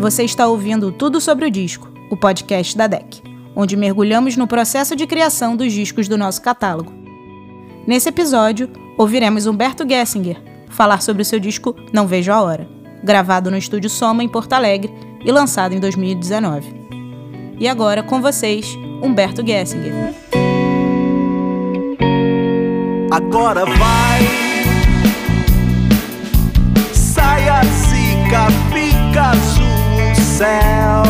Você está ouvindo Tudo sobre o Disco, o podcast da DEC, onde mergulhamos no processo de criação dos discos do nosso catálogo. Nesse episódio, ouviremos Humberto Gessinger falar sobre o seu disco Não Vejo a Hora, gravado no estúdio Soma em Porto Alegre e lançado em 2019. E agora com vocês, Humberto Gessinger. Agora vai, saia, zica, fica céu.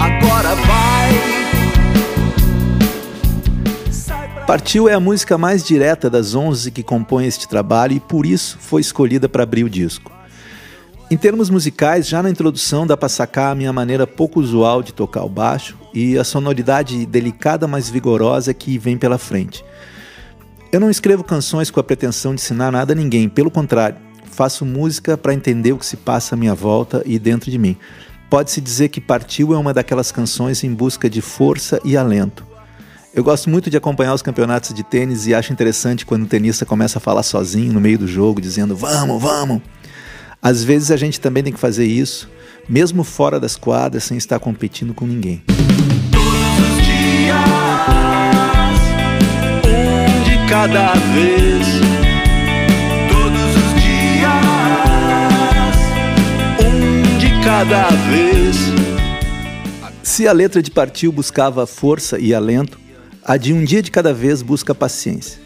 Agora vai. Partiu é a música mais direta das 11 que compõem este trabalho e por isso foi escolhida para abrir o disco. Em termos musicais, já na introdução dá para sacar a minha maneira pouco usual de tocar o baixo e a sonoridade delicada, mas vigorosa que vem pela frente. Eu não escrevo canções com a pretensão de ensinar nada a ninguém, pelo contrário, faço música para entender o que se passa à minha volta e dentro de mim. Pode-se dizer que Partiu é uma daquelas canções em busca de força e alento. Eu gosto muito de acompanhar os campeonatos de tênis e acho interessante quando o tenista começa a falar sozinho no meio do jogo, dizendo vamos, vamos. Às vezes a gente também tem que fazer isso, mesmo fora das quadras, sem estar competindo com ninguém. Todos os dias, um de cada vez. Cada vez. Se a letra de Partiu buscava força e alento, a de Um Dia de Cada Vez busca paciência.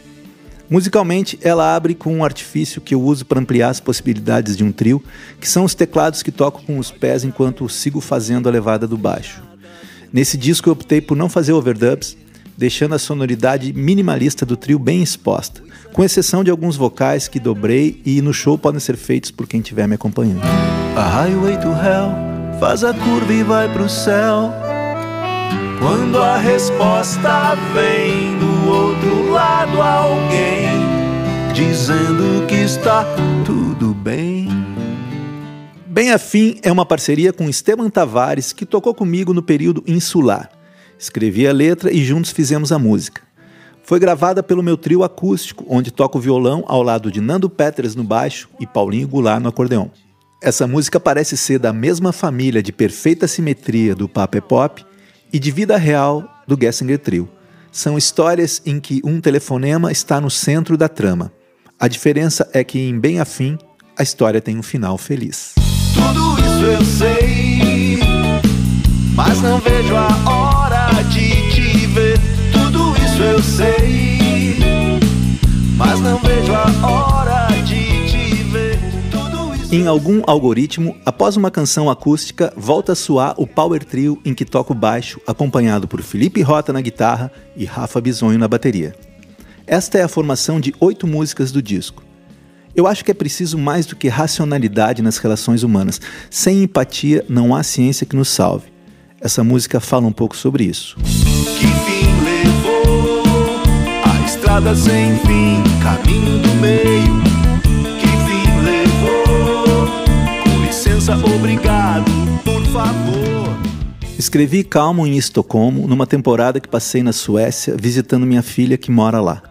Musicalmente, ela abre com um artifício que eu uso para ampliar as possibilidades de um trio, que são os teclados que toco com os pés enquanto sigo fazendo a levada do baixo. Nesse disco eu optei por não fazer overdubs, deixando a sonoridade minimalista do trio bem exposta, com exceção de alguns vocais que dobrei e no show podem ser feitos por quem estiver me acompanhando. A highway to hell faz a curva e vai pro céu. Quando a resposta vem do outro lado, alguém dizendo que está tudo bem. Bem Afim é uma parceria com Esteban Tavares, que tocou comigo no período insular. Escrevi a letra e juntos fizemos a música. Foi gravada pelo meu trio acústico, onde toco violão ao lado de Nando Peters no baixo e Paulinho Goulart no acordeão. Essa música parece ser da mesma família de perfeita simetria do Papa é Pop e de vida real do Gessinger Trio. São histórias em que um telefonema está no centro da trama. A diferença é que em Bem Afim, a história tem um final feliz. Tudo isso eu sei, mas não vejo a hora de te ver. Tudo isso eu sei, mas não vejo a hora Em algum algoritmo, após uma canção acústica, volta a soar o Power Trio em que toco baixo, acompanhado por Felipe Rota na guitarra e Rafa Bisonho na bateria. Esta é a formação de oito músicas do disco. Eu acho que é preciso mais do que racionalidade nas relações humanas. Sem empatia, não há ciência que nos salve. Essa música fala um pouco sobre isso. que fim levou a estrada sem fim, caminho do meio. Obrigado, por favor. Escrevi Calmo em Estocolmo numa temporada que passei na Suécia visitando minha filha que mora lá.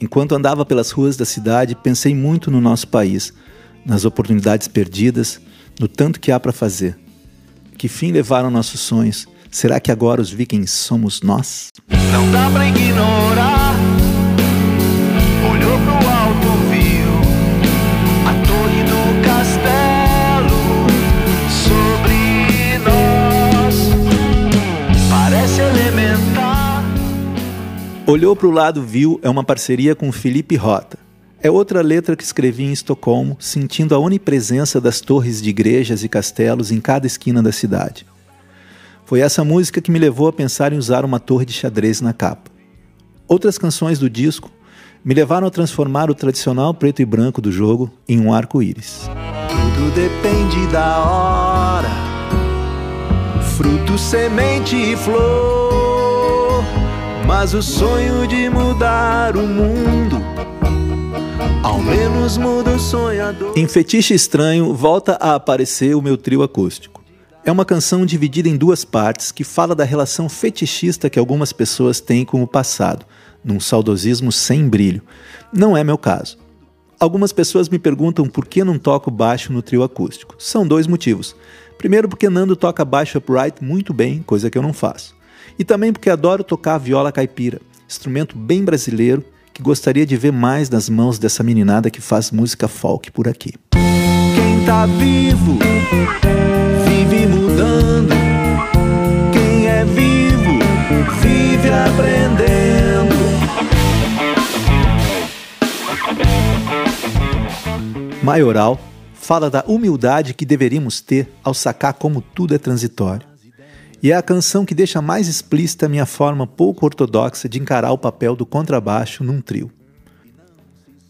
Enquanto andava pelas ruas da cidade, pensei muito no nosso país, nas oportunidades perdidas, no tanto que há para fazer. Que fim levaram nossos sonhos? Será que agora os vikings somos nós? Não dá pra ignorar. Olhou para o lado, viu é uma parceria com Felipe Rota. É outra letra que escrevi em Estocolmo, sentindo a onipresença das torres de igrejas e castelos em cada esquina da cidade. Foi essa música que me levou a pensar em usar uma torre de xadrez na capa. Outras canções do disco me levaram a transformar o tradicional preto e branco do jogo em um arco-íris. Tudo depende da hora. Fruto, semente e flor. Mas o sonho de mudar o mundo, ao menos muda o sonhador. Em Fetiche Estranho, volta a aparecer o meu trio acústico. É uma canção dividida em duas partes que fala da relação fetichista que algumas pessoas têm com o passado, num saudosismo sem brilho. Não é meu caso. Algumas pessoas me perguntam por que não toco baixo no trio acústico. São dois motivos. Primeiro, porque Nando toca baixo upright muito bem, coisa que eu não faço. E também porque adoro tocar a viola caipira, instrumento bem brasileiro que gostaria de ver mais nas mãos dessa meninada que faz música folk por aqui. Quem tá vivo vive mudando. Quem é vivo vive aprendendo. Maioral fala da humildade que deveríamos ter ao sacar como tudo é transitório. E é a canção que deixa mais explícita a minha forma pouco ortodoxa de encarar o papel do contrabaixo num trio.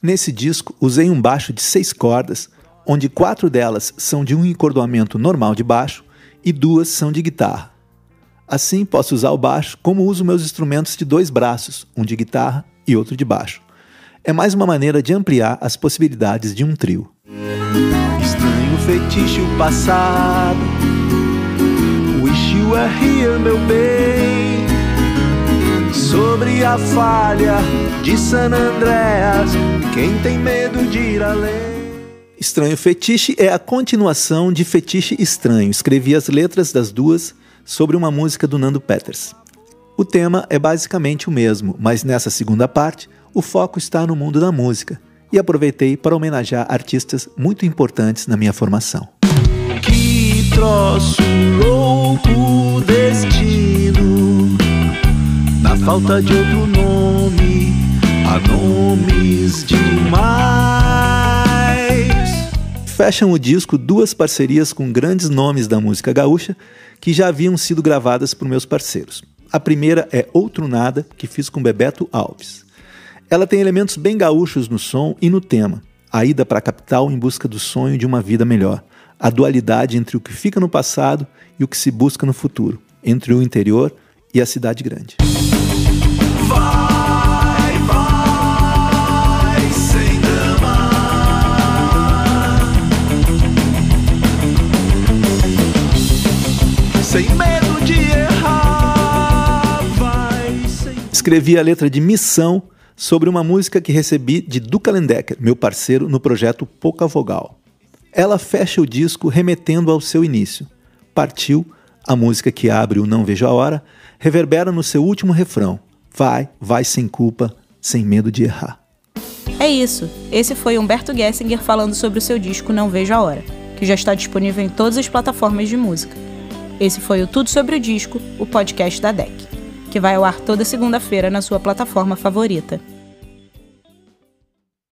Nesse disco, usei um baixo de seis cordas, onde quatro delas são de um encordoamento normal de baixo e duas são de guitarra. Assim, posso usar o baixo como uso meus instrumentos de dois braços, um de guitarra e outro de baixo. É mais uma maneira de ampliar as possibilidades de um trio. Estranho passado. Were here, meu bem. Sobre a falha de San Andreas, quem tem medo de ir além? Estranho Fetiche é a continuação de Fetiche Estranho. Escrevi as letras das duas sobre uma música do Nando Peters. O tema é basicamente o mesmo, mas nessa segunda parte o foco está no mundo da música e aproveitei para homenagear artistas muito importantes na minha formação. Troço louco destino, na falta de outro nome, nomes demais. Fecham o disco duas parcerias com grandes nomes da música gaúcha que já haviam sido gravadas por meus parceiros. A primeira é Outro Nada, que fiz com Bebeto Alves. Ela tem elementos bem gaúchos no som e no tema. A ida para a capital em busca do sonho de uma vida melhor. A dualidade entre o que fica no passado e o que se busca no futuro. Entre o interior e a cidade grande. Vai, vai, sem. Sem medo de errar. Vai, sem Escrevi a letra de Missão sobre uma música que recebi de Duca Lendecker, meu parceiro no projeto Pouca Vogal. Ela fecha o disco remetendo ao seu início. Partiu, a música que abre o Não Vejo a Hora, reverbera no seu último refrão. Vai, vai sem culpa, sem medo de errar. É isso. Esse foi Humberto Gessinger falando sobre o seu disco Não Vejo a Hora, que já está disponível em todas as plataformas de música. Esse foi o Tudo sobre o Disco, o podcast da DEC, que vai ao ar toda segunda-feira na sua plataforma favorita.